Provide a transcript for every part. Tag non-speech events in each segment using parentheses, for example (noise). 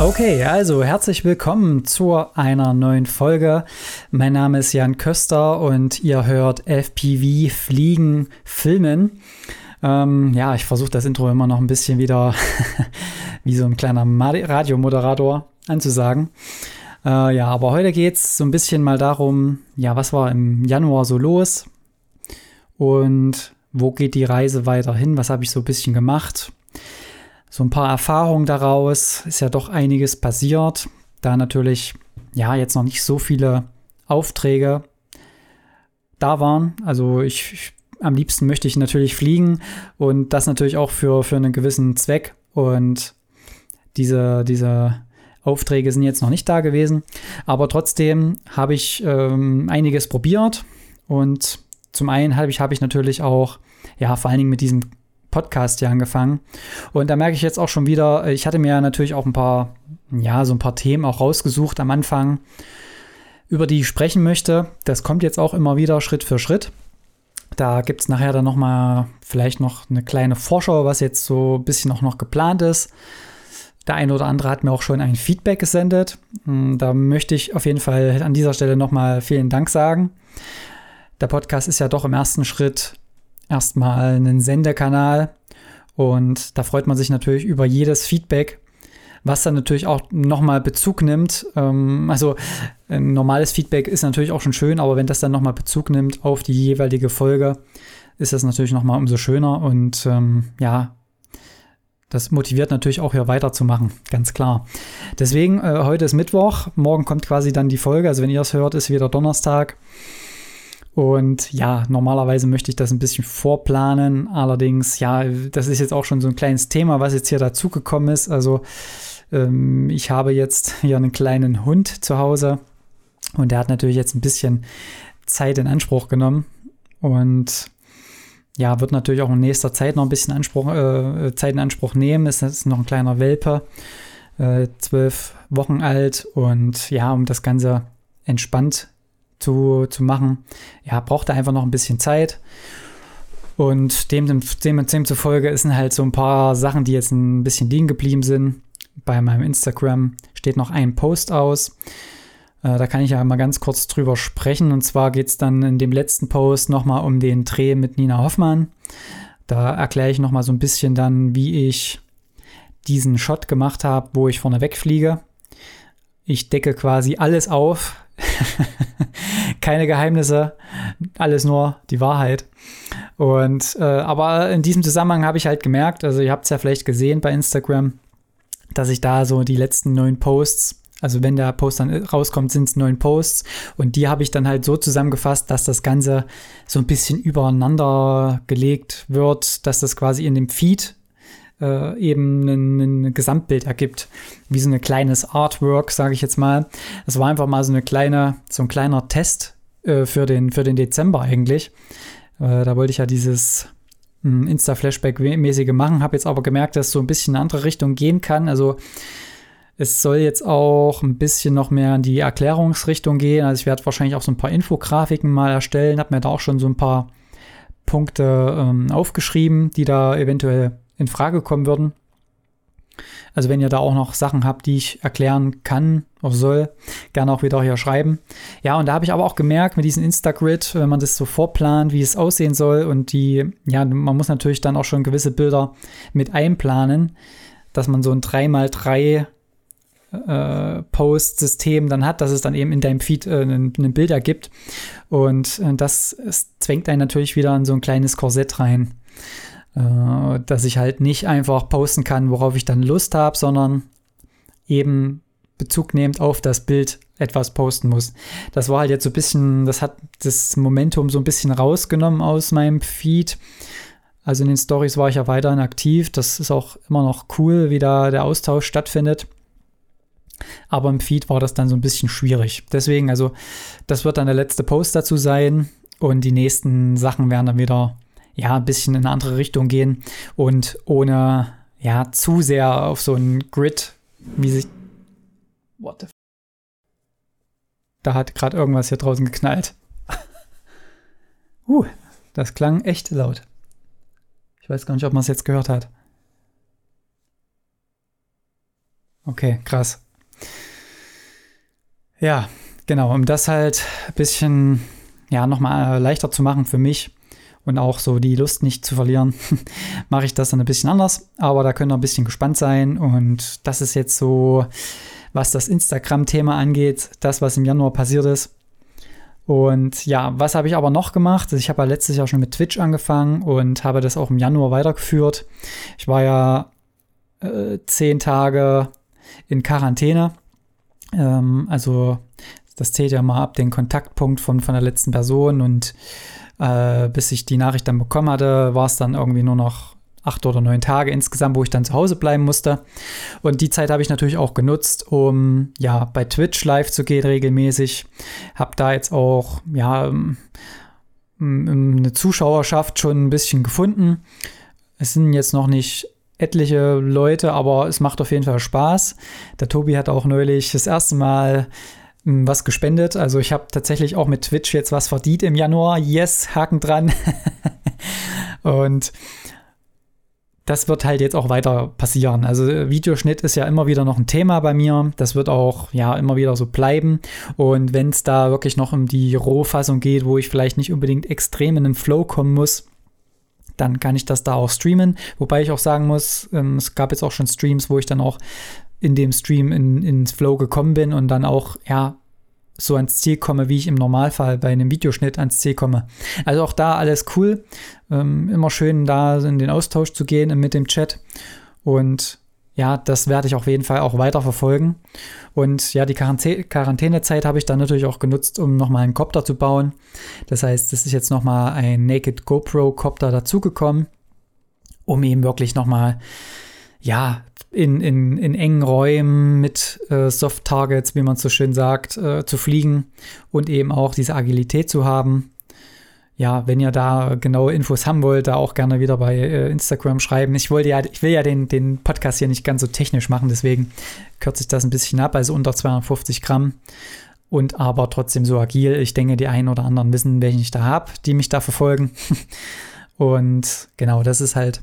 Okay, also herzlich willkommen zu einer neuen Folge. Mein Name ist Jan Köster und ihr hört FPV Fliegen Filmen. Ähm, ja, ich versuche das Intro immer noch ein bisschen wieder (laughs) wie so ein kleiner Radiomoderator anzusagen. Äh, ja, aber heute geht es so ein bisschen mal darum, ja, was war im Januar so los und wo geht die Reise weiter hin? Was habe ich so ein bisschen gemacht? So ein paar Erfahrungen daraus, ist ja doch einiges passiert, da natürlich ja jetzt noch nicht so viele Aufträge da waren. Also ich, ich am liebsten möchte ich natürlich fliegen und das natürlich auch für, für einen gewissen Zweck. Und diese, diese Aufträge sind jetzt noch nicht da gewesen. Aber trotzdem habe ich ähm, einiges probiert. Und zum einen habe ich, habe ich natürlich auch, ja, vor allen Dingen mit diesem Podcast hier angefangen. Und da merke ich jetzt auch schon wieder, ich hatte mir natürlich auch ein paar, ja, so ein paar Themen auch rausgesucht am Anfang, über die ich sprechen möchte. Das kommt jetzt auch immer wieder Schritt für Schritt. Da gibt es nachher dann nochmal vielleicht noch eine kleine Vorschau, was jetzt so ein bisschen auch noch geplant ist. Der eine oder andere hat mir auch schon ein Feedback gesendet. Hm, da möchte ich auf jeden Fall an dieser Stelle nochmal vielen Dank sagen. Der Podcast ist ja doch im ersten Schritt erstmal ein Sendekanal und da freut man sich natürlich über jedes Feedback, was dann natürlich auch nochmal Bezug nimmt. Ähm, also normales Feedback ist natürlich auch schon schön, aber wenn das dann nochmal Bezug nimmt auf die jeweilige Folge, ist das natürlich nochmal umso schöner und ähm, ja, das motiviert natürlich auch hier weiterzumachen, ganz klar. Deswegen, äh, heute ist Mittwoch, morgen kommt quasi dann die Folge, also wenn ihr es hört, ist wieder Donnerstag. Und ja, normalerweise möchte ich das ein bisschen vorplanen. Allerdings, ja, das ist jetzt auch schon so ein kleines Thema, was jetzt hier dazugekommen ist. Also ähm, ich habe jetzt hier einen kleinen Hund zu Hause und der hat natürlich jetzt ein bisschen Zeit in Anspruch genommen und ja, wird natürlich auch in nächster Zeit noch ein bisschen Anspruch, äh, Zeit in Anspruch nehmen. Es ist noch ein kleiner Welpe, äh, zwölf Wochen alt und ja, um das Ganze entspannt zu, zu machen, ja, braucht er einfach noch ein bisschen Zeit. Und dem, dem, demzufolge sind halt so ein paar Sachen, die jetzt ein bisschen liegen geblieben sind bei meinem Instagram steht noch ein Post aus. Äh, da kann ich ja mal ganz kurz drüber sprechen. Und zwar geht es dann in dem letzten Post nochmal um den Dreh mit Nina Hoffmann. Da erkläre ich nochmal so ein bisschen dann, wie ich diesen Shot gemacht habe, wo ich vorne wegfliege. Ich decke quasi alles auf. (laughs) Keine Geheimnisse, alles nur die Wahrheit. Und äh, aber in diesem Zusammenhang habe ich halt gemerkt, also ihr habt es ja vielleicht gesehen bei Instagram, dass ich da so die letzten neun Posts, also wenn der Post dann rauskommt, sind es neun Posts und die habe ich dann halt so zusammengefasst, dass das Ganze so ein bisschen übereinander gelegt wird, dass das quasi in dem Feed äh, eben ein, ein, Gesamtbild ergibt, wie so ein kleines Artwork, sage ich jetzt mal. Es war einfach mal so eine kleine, so ein kleiner Test äh, für den für den Dezember eigentlich. Äh, da wollte ich ja dieses Insta-Flashback-mäßige machen, habe jetzt aber gemerkt, dass es so ein bisschen in eine andere Richtung gehen kann. Also es soll jetzt auch ein bisschen noch mehr in die Erklärungsrichtung gehen. Also ich werde wahrscheinlich auch so ein paar Infografiken mal erstellen, habe mir da auch schon so ein paar Punkte ähm, aufgeschrieben, die da eventuell in Frage kommen würden. Also wenn ihr da auch noch Sachen habt, die ich erklären kann oder soll, gerne auch wieder hier schreiben. Ja, und da habe ich aber auch gemerkt mit diesem Instagrid, wenn man das so vorplant, wie es aussehen soll und die, ja, man muss natürlich dann auch schon gewisse Bilder mit einplanen, dass man so ein 3x3 äh, Post-System dann hat, dass es dann eben in deinem Feed äh, ein, Bild ergibt. Und äh, das zwängt einen natürlich wieder in so ein kleines Korsett rein äh, dass ich halt nicht einfach posten kann, worauf ich dann Lust habe, sondern eben Bezug nehmend auf das Bild etwas posten muss. Das war halt jetzt so ein bisschen, das hat das Momentum so ein bisschen rausgenommen aus meinem Feed. Also in den Stories war ich ja weiterhin aktiv. Das ist auch immer noch cool, wie da der Austausch stattfindet. Aber im Feed war das dann so ein bisschen schwierig. Deswegen, also, das wird dann der letzte Post dazu sein. Und die nächsten Sachen werden dann wieder ja, ein bisschen in eine andere Richtung gehen und ohne ja zu sehr auf so ein Grid, wie sich. What the f Da hat gerade irgendwas hier draußen geknallt. (laughs) uh, das klang echt laut. Ich weiß gar nicht, ob man es jetzt gehört hat. Okay, krass. Ja, genau, um das halt ein bisschen, ja, nochmal leichter zu machen für mich und auch so die Lust nicht zu verlieren, (laughs) mache ich das dann ein bisschen anders. Aber da könnt ihr ein bisschen gespannt sein. Und das ist jetzt so, was das Instagram-Thema angeht, das, was im Januar passiert ist. Und ja, was habe ich aber noch gemacht? Ich habe ja letztes Jahr schon mit Twitch angefangen und habe das auch im Januar weitergeführt. Ich war ja äh, zehn Tage in Quarantäne. Ähm, also das zählt ja mal ab den Kontaktpunkt von, von der letzten Person und äh, bis ich die Nachricht dann bekommen hatte, war es dann irgendwie nur noch acht oder neun Tage insgesamt, wo ich dann zu Hause bleiben musste. Und die Zeit habe ich natürlich auch genutzt, um ja bei Twitch live zu gehen regelmäßig. Habe da jetzt auch ja eine Zuschauerschaft schon ein bisschen gefunden. Es sind jetzt noch nicht etliche Leute, aber es macht auf jeden Fall Spaß. Der Tobi hat auch neulich das erste Mal was gespendet. Also ich habe tatsächlich auch mit Twitch jetzt was verdient im Januar. Yes, Haken dran. (laughs) und das wird halt jetzt auch weiter passieren. Also Videoschnitt ist ja immer wieder noch ein Thema bei mir. Das wird auch ja immer wieder so bleiben. Und wenn es da wirklich noch um die Rohfassung geht, wo ich vielleicht nicht unbedingt extrem in den Flow kommen muss, dann kann ich das da auch streamen. Wobei ich auch sagen muss, ähm, es gab jetzt auch schon Streams, wo ich dann auch in dem Stream in, ins Flow gekommen bin und dann auch, ja, so ans Ziel komme, wie ich im Normalfall bei einem Videoschnitt ans Ziel komme. Also auch da alles cool. Ähm, immer schön da in den Austausch zu gehen mit dem Chat. Und ja, das werde ich auf jeden Fall auch weiter verfolgen. Und ja, die Quarantänezeit habe ich dann natürlich auch genutzt, um nochmal einen Copter zu bauen. Das heißt, es ist jetzt nochmal ein Naked GoPro Copter dazugekommen, um eben wirklich nochmal ja, in, in, in engen Räumen mit äh, Soft Targets, wie man so schön sagt, äh, zu fliegen und eben auch diese Agilität zu haben. Ja, wenn ihr da genaue Infos haben wollt, da auch gerne wieder bei äh, Instagram schreiben. Ich wollte ja, ich will ja den, den Podcast hier nicht ganz so technisch machen, deswegen kürze ich das ein bisschen ab, also unter 250 Gramm und aber trotzdem so agil. Ich denke, die einen oder anderen wissen, welchen ich da habe, die mich da verfolgen. (laughs) und genau, das ist halt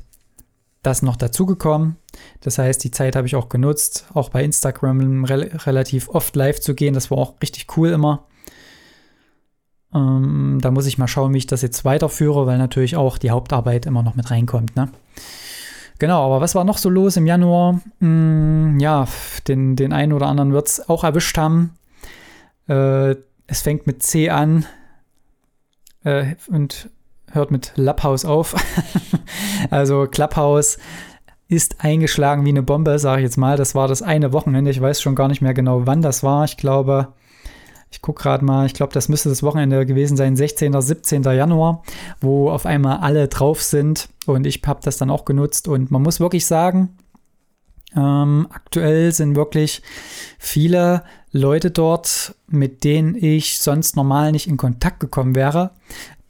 das noch dazugekommen. Das heißt, die Zeit habe ich auch genutzt, auch bei Instagram re relativ oft live zu gehen. Das war auch richtig cool immer. Ähm, da muss ich mal schauen, wie ich das jetzt weiterführe, weil natürlich auch die Hauptarbeit immer noch mit reinkommt. Ne? Genau, aber was war noch so los im Januar? Hm, ja, den, den einen oder anderen wird es auch erwischt haben. Äh, es fängt mit C an äh, und hört mit Clubhouse auf. (laughs) also Clubhouse ist eingeschlagen wie eine Bombe, sage ich jetzt mal. Das war das eine Wochenende. Ich weiß schon gar nicht mehr genau, wann das war. Ich glaube, ich gucke gerade mal, ich glaube, das müsste das Wochenende gewesen sein, 16. oder 17. Januar, wo auf einmal alle drauf sind. Und ich habe das dann auch genutzt. Und man muss wirklich sagen, ähm, aktuell sind wirklich viele Leute dort, mit denen ich sonst normal nicht in Kontakt gekommen wäre,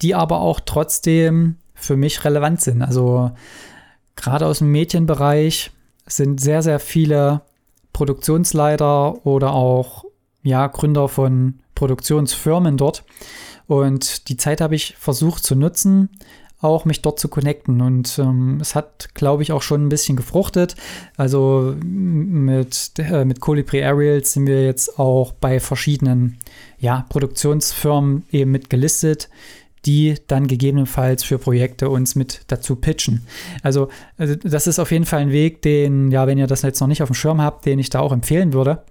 die aber auch trotzdem für mich relevant sind. Also gerade aus dem Medienbereich sind sehr, sehr viele Produktionsleiter oder auch ja, Gründer von Produktionsfirmen dort. Und die Zeit habe ich versucht zu nutzen, auch mich dort zu connecten. Und ähm, es hat, glaube ich, auch schon ein bisschen gefruchtet. Also mit, äh, mit Colibri Aerials sind wir jetzt auch bei verschiedenen ja, Produktionsfirmen eben mit gelistet, die dann gegebenenfalls für Projekte uns mit dazu pitchen. Also, also das ist auf jeden Fall ein Weg, den, ja, wenn ihr das jetzt noch nicht auf dem Schirm habt, den ich da auch empfehlen würde.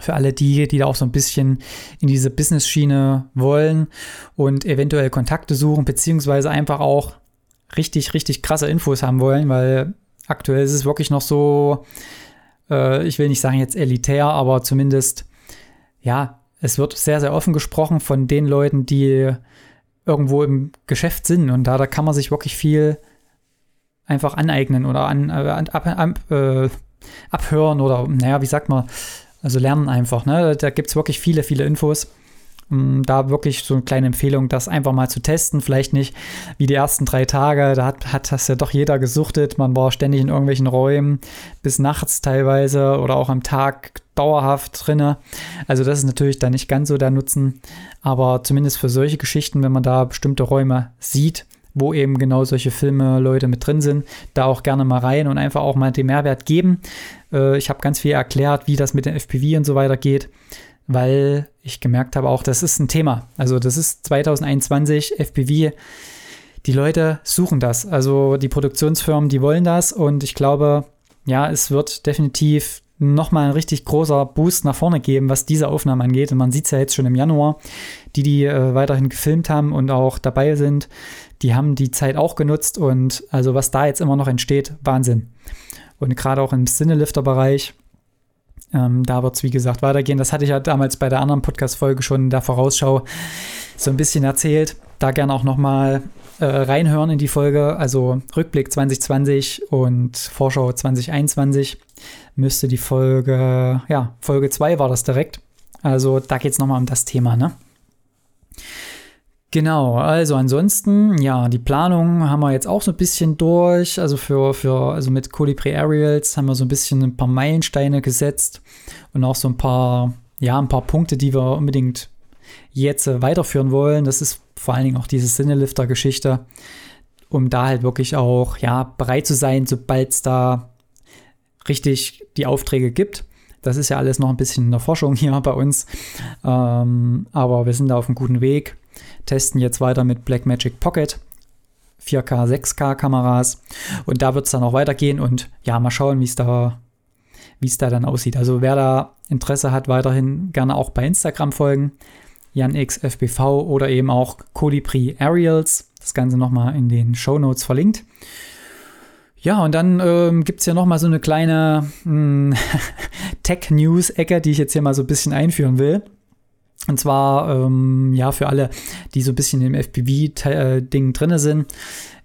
Für alle die, die da auch so ein bisschen in diese Business-Schiene wollen und eventuell Kontakte suchen, beziehungsweise einfach auch richtig, richtig krasse Infos haben wollen, weil aktuell ist es wirklich noch so, äh, ich will nicht sagen jetzt elitär, aber zumindest, ja, es wird sehr, sehr offen gesprochen von den Leuten, die irgendwo im Geschäft sind. Und da, da kann man sich wirklich viel einfach aneignen oder an, äh, an ab, ab, äh, abhören oder, naja, wie sagt man, also lernen einfach. Ne? Da gibt es wirklich viele, viele Infos. Um, da wirklich so eine kleine Empfehlung, das einfach mal zu testen. Vielleicht nicht wie die ersten drei Tage, da hat, hat das ja doch jeder gesuchtet. Man war ständig in irgendwelchen Räumen, bis nachts teilweise oder auch am Tag dauerhaft drinne. Also das ist natürlich dann nicht ganz so der Nutzen. Aber zumindest für solche Geschichten, wenn man da bestimmte Räume sieht, wo eben genau solche Filme Leute mit drin sind, da auch gerne mal rein und einfach auch mal den Mehrwert geben. Äh, ich habe ganz viel erklärt, wie das mit den FPV und so weiter geht, weil ich gemerkt habe, auch das ist ein Thema. Also das ist 2021 FPV. Die Leute suchen das. Also die Produktionsfirmen, die wollen das und ich glaube, ja, es wird definitiv nochmal ein richtig großer Boost nach vorne geben, was diese Aufnahmen angeht. Und man sieht es ja jetzt schon im Januar, die, die äh, weiterhin gefilmt haben und auch dabei sind, die haben die Zeit auch genutzt und also was da jetzt immer noch entsteht, Wahnsinn. Und gerade auch im Cinelifter-Bereich, ähm, da wird es wie gesagt weitergehen. Das hatte ich ja damals bei der anderen Podcast-Folge schon in der Vorausschau so ein bisschen erzählt. Da gerne auch nochmal äh, reinhören in die Folge. Also Rückblick 2020 und Vorschau 2021 müsste die Folge, ja, Folge 2 war das direkt. Also da geht es nochmal um das Thema, ne? Genau, also ansonsten, ja, die Planung haben wir jetzt auch so ein bisschen durch. Also für, für, also mit Colibri Aerials haben wir so ein bisschen ein paar Meilensteine gesetzt und auch so ein paar, ja, ein paar Punkte, die wir unbedingt jetzt äh, weiterführen wollen. Das ist vor allen Dingen auch diese Sinnelifter-Geschichte, um da halt wirklich auch, ja, bereit zu sein, sobald es da richtig die Aufträge gibt. Das ist ja alles noch ein bisschen in der Forschung (laughs) hier bei uns. Ähm, aber wir sind da auf einem guten Weg testen jetzt weiter mit Blackmagic Pocket. 4K, 6K Kameras und da wird es dann auch weitergehen und ja, mal schauen, wie da, wie es da dann aussieht. Also wer da Interesse hat, weiterhin gerne auch bei Instagram folgen, JanXFBV oder eben auch Colibri Aerials. Das Ganze nochmal in den Show Notes verlinkt. Ja, und dann ähm, gibt es ja nochmal so eine kleine hm, (laughs) Tech-News-Ecke, die ich jetzt hier mal so ein bisschen einführen will. Und zwar, ähm, ja, für alle, die so ein bisschen im FPV-Ding drin sind,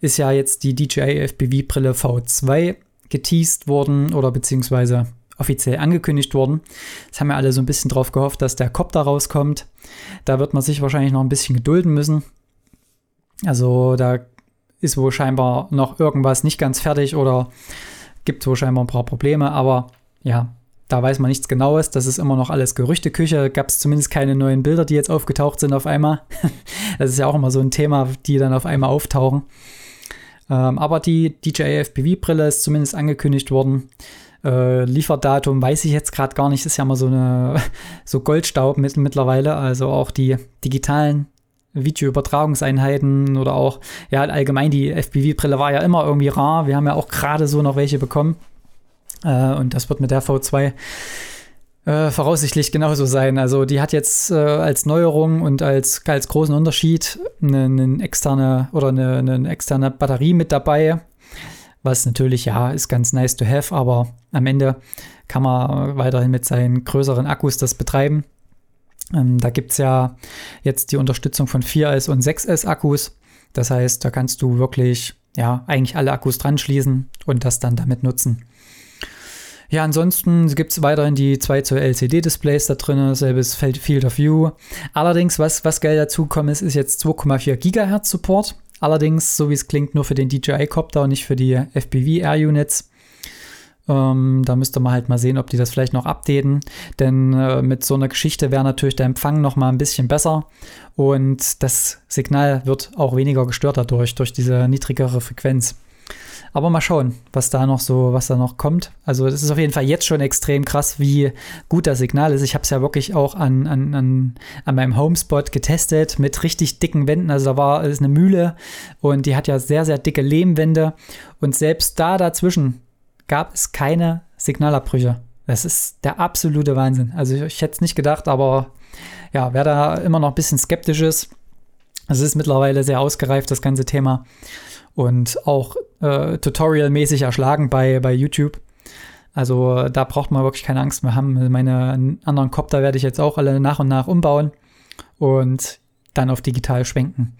ist ja jetzt die DJI FPV-Brille V2 geteased worden oder beziehungsweise offiziell angekündigt worden. Jetzt haben wir alle so ein bisschen drauf gehofft, dass der Copter rauskommt. Da wird man sich wahrscheinlich noch ein bisschen gedulden müssen. Also da ist wohl scheinbar noch irgendwas nicht ganz fertig oder gibt wohl scheinbar ein paar Probleme, aber ja, da weiß man nichts Genaues. Das ist immer noch alles Gerüchteküche. Gab es zumindest keine neuen Bilder, die jetzt aufgetaucht sind auf einmal. (laughs) das ist ja auch immer so ein Thema, die dann auf einmal auftauchen. Ähm, aber die DJI FPV-Brille ist zumindest angekündigt worden. Äh, Lieferdatum weiß ich jetzt gerade gar nicht. Ist ja immer so eine (laughs) so Goldstaub mit, mittlerweile. Also auch die digitalen Videoübertragungseinheiten oder auch ja allgemein die FPV-Brille war ja immer irgendwie rar. Wir haben ja auch gerade so noch welche bekommen. Äh, und das wird mit der V2 äh, voraussichtlich genauso sein. Also die hat jetzt äh, als Neuerung und als, als großen Unterschied eine, eine externe oder eine, eine, externe Batterie mit dabei. Was natürlich, ja, ist ganz nice to have, aber am Ende kann man weiterhin mit seinen größeren Akkus das betreiben. Ähm, da gibt es ja jetzt die Unterstützung von 4S und 6S Akkus. Das heißt, da kannst du wirklich, ja, eigentlich alle Akkus dran schließen und das dann damit nutzen. Ja, ansonsten gibt es weiterhin die 2 Zoll LCD-Displays da drin, selbes Field of View. Allerdings, was, was geil dazugekommen ist, ist jetzt 2,4 GHz Support. Allerdings, so wie es klingt, nur für den DJI-Copter und nicht für die FPV Air Units. Ähm, da müsste man halt mal sehen, ob die das vielleicht noch updaten. Denn äh, mit so einer Geschichte wäre natürlich der Empfang noch mal ein bisschen besser. Und das Signal wird auch weniger gestört dadurch, durch diese niedrigere Frequenz. Aber mal schauen, was da noch so, was da noch kommt. Also das ist auf jeden Fall jetzt schon extrem krass, wie gut das Signal ist. Ich habe es ja wirklich auch an, an, an, an meinem Homespot getestet mit richtig dicken Wänden. Also da war ist eine Mühle und die hat ja sehr, sehr dicke Lehmwände. Und selbst da dazwischen gab es keine Signalabbrüche. Das ist der absolute Wahnsinn. Also ich, ich hätte es nicht gedacht, aber ja, wer da immer noch ein bisschen skeptisch ist, es ist mittlerweile sehr ausgereift, das ganze Thema und auch äh, tutorialmäßig erschlagen bei, bei YouTube. Also da braucht man wirklich keine Angst mehr haben. Meine anderen Copter werde ich jetzt auch alle nach und nach umbauen und dann auf digital schwenken.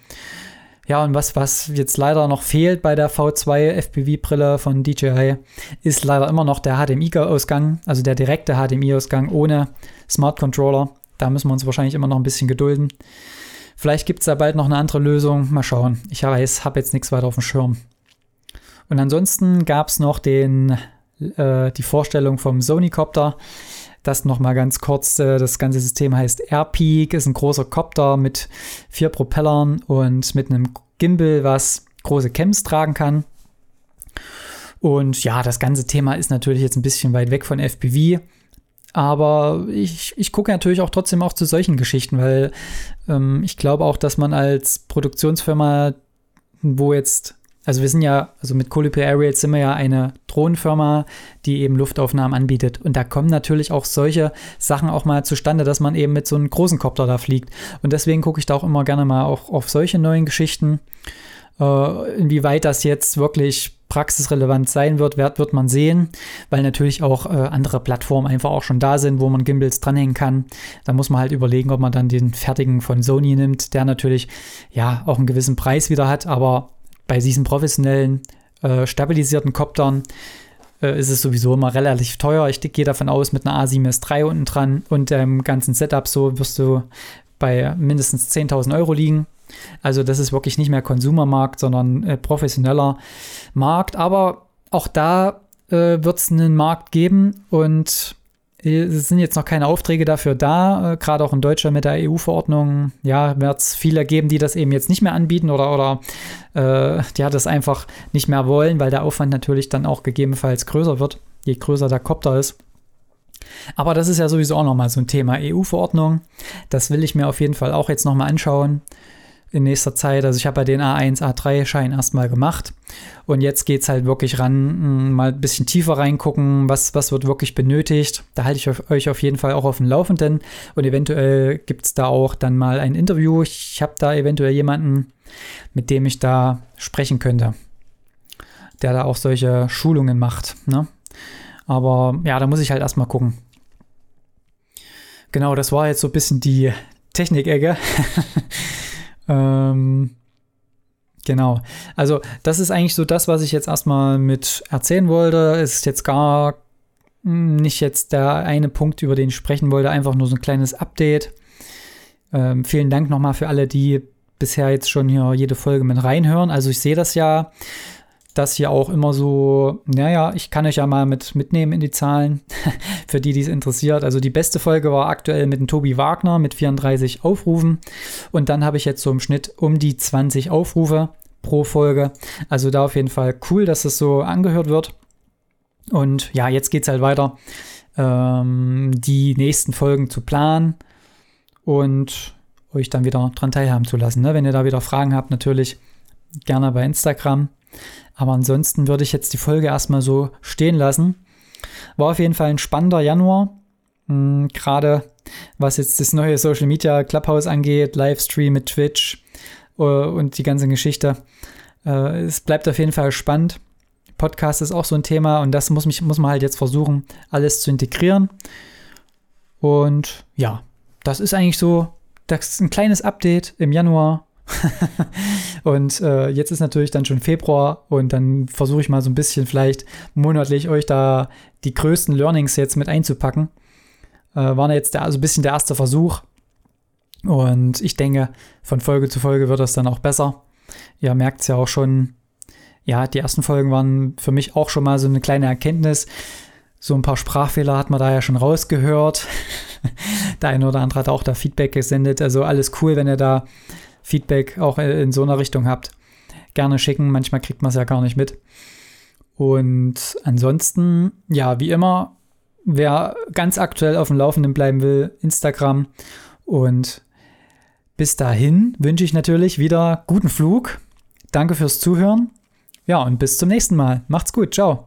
Ja, und was, was jetzt leider noch fehlt bei der V2 FPV-Brille von DJI, ist leider immer noch der HDMI-Ausgang, also der direkte HDMI-Ausgang ohne Smart Controller. Da müssen wir uns wahrscheinlich immer noch ein bisschen gedulden. Vielleicht gibt es da bald noch eine andere Lösung. Mal schauen. Ich weiß, habe jetzt nichts weiter auf dem Schirm. Und ansonsten gab es noch den, äh, die Vorstellung vom Sony-Copter. Das nochmal ganz kurz. Äh, das ganze System heißt AirPeak, ist ein großer Copter mit vier Propellern und mit einem Gimbal, was große Camps tragen kann. Und ja, das ganze Thema ist natürlich jetzt ein bisschen weit weg von FPV. Aber ich, ich gucke natürlich auch trotzdem auch zu solchen Geschichten, weil ähm, ich glaube auch, dass man als Produktionsfirma, wo jetzt, also wir sind ja, also mit Colipay Aerials sind wir ja eine Drohnenfirma, die eben Luftaufnahmen anbietet. Und da kommen natürlich auch solche Sachen auch mal zustande, dass man eben mit so einem großen Kopter da fliegt. Und deswegen gucke ich da auch immer gerne mal auch auf solche neuen Geschichten. Äh, inwieweit das jetzt wirklich praxisrelevant sein wird, wird, wird man sehen, weil natürlich auch äh, andere Plattformen einfach auch schon da sind, wo man Gimbals dranhängen kann. Da muss man halt überlegen, ob man dann den fertigen von Sony nimmt, der natürlich ja auch einen gewissen Preis wieder hat, aber bei diesen professionellen äh, stabilisierten Koptern äh, ist es sowieso immer relativ teuer. Ich gehe davon aus, mit einer A7S3 unten dran und dem ganzen Setup so wirst du bei mindestens 10.000 Euro liegen. Also das ist wirklich nicht mehr Konsumermarkt, sondern äh, professioneller Markt. Aber auch da äh, wird es einen Markt geben und äh, es sind jetzt noch keine Aufträge dafür da, äh, gerade auch in Deutschland mit der EU-Verordnung. Ja, wird es viele geben, die das eben jetzt nicht mehr anbieten oder, oder äh, ja, das einfach nicht mehr wollen, weil der Aufwand natürlich dann auch gegebenenfalls größer wird, je größer der Kopter ist. Aber das ist ja sowieso auch nochmal so ein Thema EU-Verordnung. Das will ich mir auf jeden Fall auch jetzt nochmal anschauen in nächster Zeit. Also ich habe ja den A1, A3-Schein erstmal gemacht und jetzt geht es halt wirklich ran, mal ein bisschen tiefer reingucken, was, was wird wirklich benötigt. Da halte ich euch auf jeden Fall auch auf dem Laufenden und eventuell gibt es da auch dann mal ein Interview. Ich habe da eventuell jemanden, mit dem ich da sprechen könnte, der da auch solche Schulungen macht. Ne? Aber ja, da muss ich halt erstmal gucken. Genau, das war jetzt so ein bisschen die Technikecke. (laughs) ähm, genau. Also, das ist eigentlich so das, was ich jetzt erstmal mit erzählen wollte. Es ist jetzt gar nicht jetzt der eine Punkt, über den ich sprechen wollte, einfach nur so ein kleines Update. Ähm, vielen Dank nochmal für alle, die bisher jetzt schon hier jede Folge mit reinhören. Also ich sehe das ja das hier auch immer so, naja, ich kann euch ja mal mit mitnehmen in die Zahlen, (laughs) für die, die es interessiert. Also die beste Folge war aktuell mit dem Tobi Wagner mit 34 Aufrufen und dann habe ich jetzt so im Schnitt um die 20 Aufrufe pro Folge. Also da auf jeden Fall cool, dass das so angehört wird. Und ja, jetzt geht es halt weiter, ähm, die nächsten Folgen zu planen und euch dann wieder dran teilhaben zu lassen. Ne? Wenn ihr da wieder Fragen habt, natürlich gerne bei Instagram. Aber ansonsten würde ich jetzt die Folge erstmal so stehen lassen. War auf jeden Fall ein spannender Januar. Hm, Gerade was jetzt das neue Social Media Clubhouse angeht, Livestream mit Twitch uh, und die ganze Geschichte. Uh, es bleibt auf jeden Fall spannend. Podcast ist auch so ein Thema und das muss, mich, muss man halt jetzt versuchen, alles zu integrieren. Und ja, das ist eigentlich so das ist ein kleines Update im Januar (laughs) und äh, jetzt ist natürlich dann schon Februar und dann versuche ich mal so ein bisschen vielleicht monatlich euch da die größten Learnings jetzt mit einzupacken. Äh, war jetzt der, also ein bisschen der erste Versuch. Und ich denke, von Folge zu Folge wird das dann auch besser. Ihr merkt es ja auch schon, ja, die ersten Folgen waren für mich auch schon mal so eine kleine Erkenntnis. So ein paar Sprachfehler hat man da ja schon rausgehört. (laughs) der eine oder andere hat auch da Feedback gesendet. Also alles cool, wenn ihr da Feedback auch in so einer Richtung habt, gerne schicken. Manchmal kriegt man es ja gar nicht mit. Und ansonsten, ja, wie immer, wer ganz aktuell auf dem Laufenden bleiben will, Instagram. Und bis dahin wünsche ich natürlich wieder guten Flug. Danke fürs Zuhören. Ja, und bis zum nächsten Mal. Macht's gut. Ciao.